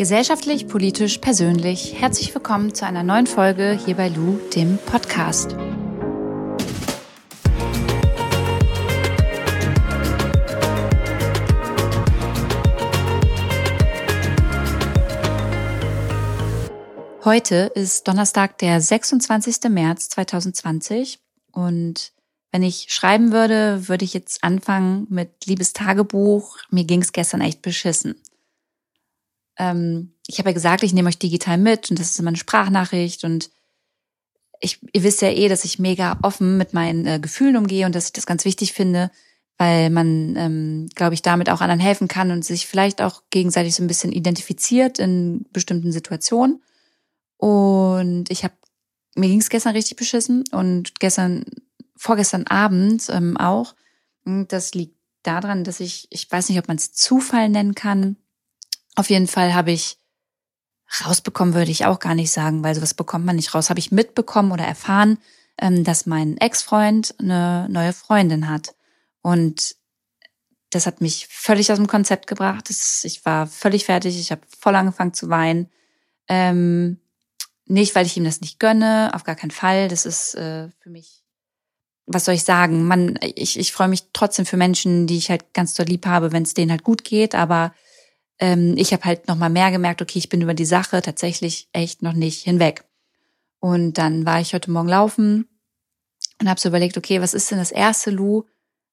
Gesellschaftlich, politisch, persönlich. Herzlich willkommen zu einer neuen Folge hier bei Lou, dem Podcast. Heute ist Donnerstag, der 26. März 2020 und wenn ich schreiben würde, würde ich jetzt anfangen mit Liebestagebuch. Mir ging es gestern echt beschissen. Ähm, ich habe ja gesagt, ich nehme euch digital mit und das ist immer eine Sprachnachricht und ich, ihr wisst ja eh, dass ich mega offen mit meinen äh, Gefühlen umgehe und dass ich das ganz wichtig finde, weil man, ähm, glaube ich, damit auch anderen helfen kann und sich vielleicht auch gegenseitig so ein bisschen identifiziert in bestimmten Situationen. Und ich habe, mir ging es gestern richtig beschissen und gestern, vorgestern Abend ähm, auch. Das liegt daran, dass ich, ich weiß nicht, ob man es Zufall nennen kann, auf jeden Fall habe ich rausbekommen, würde ich auch gar nicht sagen, weil sowas bekommt man nicht raus. Habe ich mitbekommen oder erfahren, ähm, dass mein Ex-Freund eine neue Freundin hat. Und das hat mich völlig aus dem Konzept gebracht. ich war völlig fertig. Ich habe voll angefangen zu weinen. Ähm, nicht, weil ich ihm das nicht gönne, auf gar keinen Fall. Das ist äh, für mich, was soll ich sagen? Man, ich, ich freue mich trotzdem für Menschen, die ich halt ganz doll lieb habe, wenn es denen halt gut geht. Aber ähm, ich habe halt noch mal mehr gemerkt, okay, ich bin über die Sache tatsächlich echt noch nicht hinweg. Und dann war ich heute Morgen laufen und habe so überlegt, okay, was ist denn das erste Lu,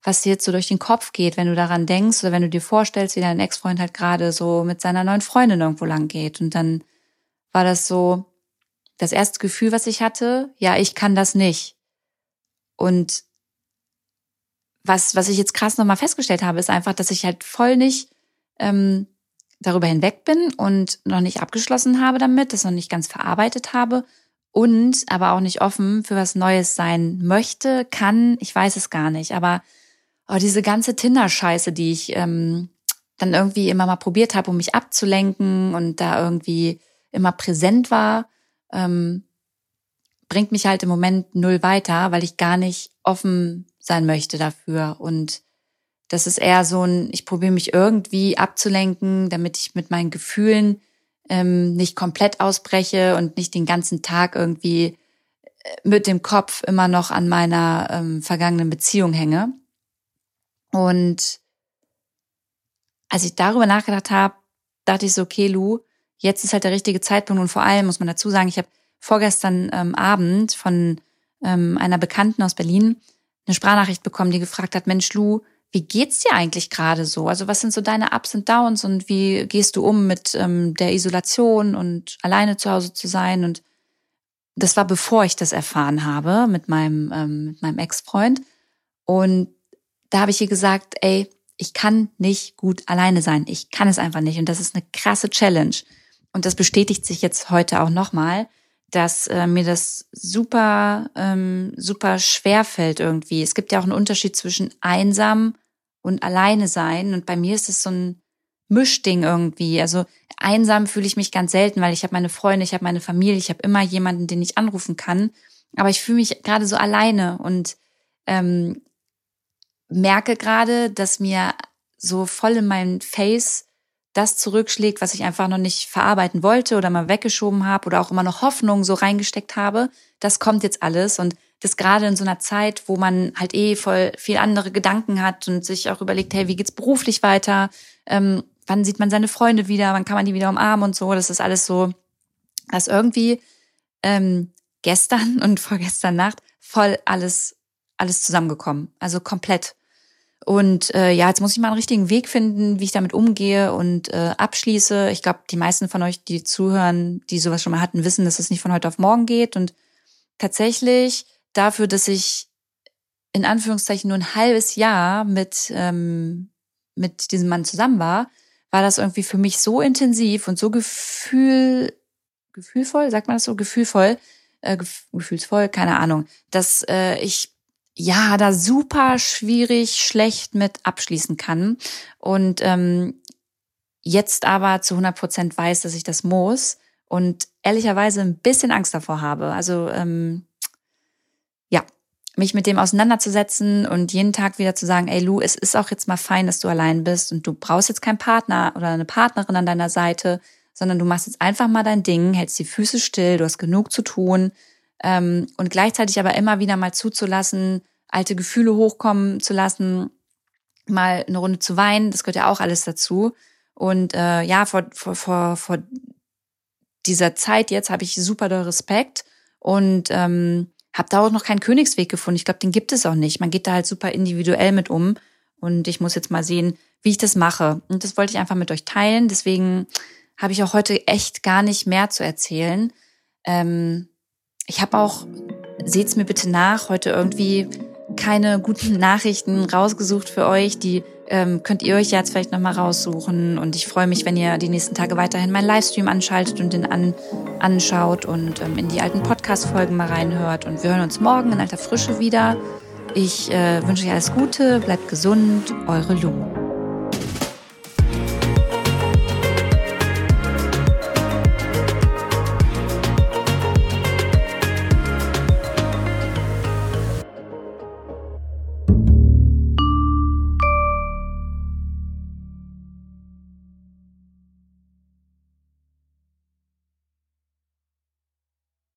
was dir jetzt so durch den Kopf geht, wenn du daran denkst oder wenn du dir vorstellst, wie dein Ex-Freund halt gerade so mit seiner neuen Freundin irgendwo lang geht. Und dann war das so das erste Gefühl, was ich hatte, ja, ich kann das nicht. Und was, was ich jetzt krass nochmal festgestellt habe, ist einfach, dass ich halt voll nicht ähm, darüber hinweg bin und noch nicht abgeschlossen habe damit, das noch nicht ganz verarbeitet habe und aber auch nicht offen für was Neues sein möchte, kann, ich weiß es gar nicht. Aber oh, diese ganze Tinder-Scheiße, die ich ähm, dann irgendwie immer mal probiert habe, um mich abzulenken und da irgendwie immer präsent war, ähm, bringt mich halt im Moment null weiter, weil ich gar nicht offen sein möchte dafür und das ist eher so ein, ich probiere mich irgendwie abzulenken, damit ich mit meinen Gefühlen ähm, nicht komplett ausbreche und nicht den ganzen Tag irgendwie äh, mit dem Kopf immer noch an meiner ähm, vergangenen Beziehung hänge. Und als ich darüber nachgedacht habe, dachte ich so, okay, Lu, jetzt ist halt der richtige Zeitpunkt und vor allem muss man dazu sagen, ich habe vorgestern ähm, Abend von ähm, einer Bekannten aus Berlin eine Sprachnachricht bekommen, die gefragt hat, Mensch, Lu, wie geht's dir eigentlich gerade so? Also was sind so deine Ups und Downs und wie gehst du um mit ähm, der Isolation und alleine zu Hause zu sein? Und das war bevor ich das erfahren habe mit meinem ähm, mit meinem Ex-Freund. Und da habe ich ihr gesagt, ey, ich kann nicht gut alleine sein. Ich kann es einfach nicht. Und das ist eine krasse Challenge. Und das bestätigt sich jetzt heute auch nochmal, dass äh, mir das super, ähm, super schwer fällt irgendwie. Es gibt ja auch einen Unterschied zwischen einsam und alleine sein. Und bei mir ist es so ein Mischding irgendwie. Also einsam fühle ich mich ganz selten, weil ich habe meine Freunde, ich habe meine Familie, ich habe immer jemanden, den ich anrufen kann. Aber ich fühle mich gerade so alleine und ähm, merke gerade, dass mir so voll in mein Face das zurückschlägt, was ich einfach noch nicht verarbeiten wollte oder mal weggeschoben habe oder auch immer noch Hoffnung so reingesteckt habe, das kommt jetzt alles und das gerade in so einer Zeit, wo man halt eh voll viel andere Gedanken hat und sich auch überlegt, hey, wie geht's beruflich weiter? Ähm, wann sieht man seine Freunde wieder? Wann kann man die wieder umarmen und so? Das ist alles so, dass irgendwie ähm, gestern und vorgestern Nacht voll alles alles zusammengekommen, also komplett. Und äh, ja, jetzt muss ich mal einen richtigen Weg finden, wie ich damit umgehe und äh, abschließe. Ich glaube, die meisten von euch, die zuhören, die sowas schon mal hatten, wissen, dass es nicht von heute auf morgen geht. Und tatsächlich dafür, dass ich in Anführungszeichen nur ein halbes Jahr mit, ähm, mit diesem Mann zusammen war, war das irgendwie für mich so intensiv und so gefühl, gefühlvoll, sagt man das so, gefühlvoll, äh, gefühlsvoll, keine Ahnung, dass äh, ich ja da super schwierig, schlecht mit abschließen kann. Und ähm, jetzt aber zu 100 Prozent weiß, dass ich das muss und ehrlicherweise ein bisschen Angst davor habe. Also ähm, ja, mich mit dem auseinanderzusetzen und jeden Tag wieder zu sagen, ey Lu, es ist auch jetzt mal fein, dass du allein bist und du brauchst jetzt keinen Partner oder eine Partnerin an deiner Seite, sondern du machst jetzt einfach mal dein Ding, hältst die Füße still, du hast genug zu tun ähm, und gleichzeitig aber immer wieder mal zuzulassen, alte Gefühle hochkommen zu lassen, mal eine Runde zu weinen, das gehört ja auch alles dazu. Und äh, ja, vor, vor, vor, vor dieser Zeit jetzt habe ich super doll Respekt und ähm, habe da auch noch keinen Königsweg gefunden. Ich glaube, den gibt es auch nicht. Man geht da halt super individuell mit um. Und ich muss jetzt mal sehen, wie ich das mache. Und das wollte ich einfach mit euch teilen. Deswegen habe ich auch heute echt gar nicht mehr zu erzählen. Ähm, ich habe auch, seht's mir bitte nach, heute irgendwie keine guten Nachrichten rausgesucht für euch. Die ähm, könnt ihr euch jetzt vielleicht nochmal raussuchen. Und ich freue mich, wenn ihr die nächsten Tage weiterhin meinen Livestream anschaltet und den an, anschaut und ähm, in die alten Podcast-Folgen mal reinhört. Und wir hören uns morgen in alter Frische wieder. Ich äh, wünsche euch alles Gute, bleibt gesund, eure Lu.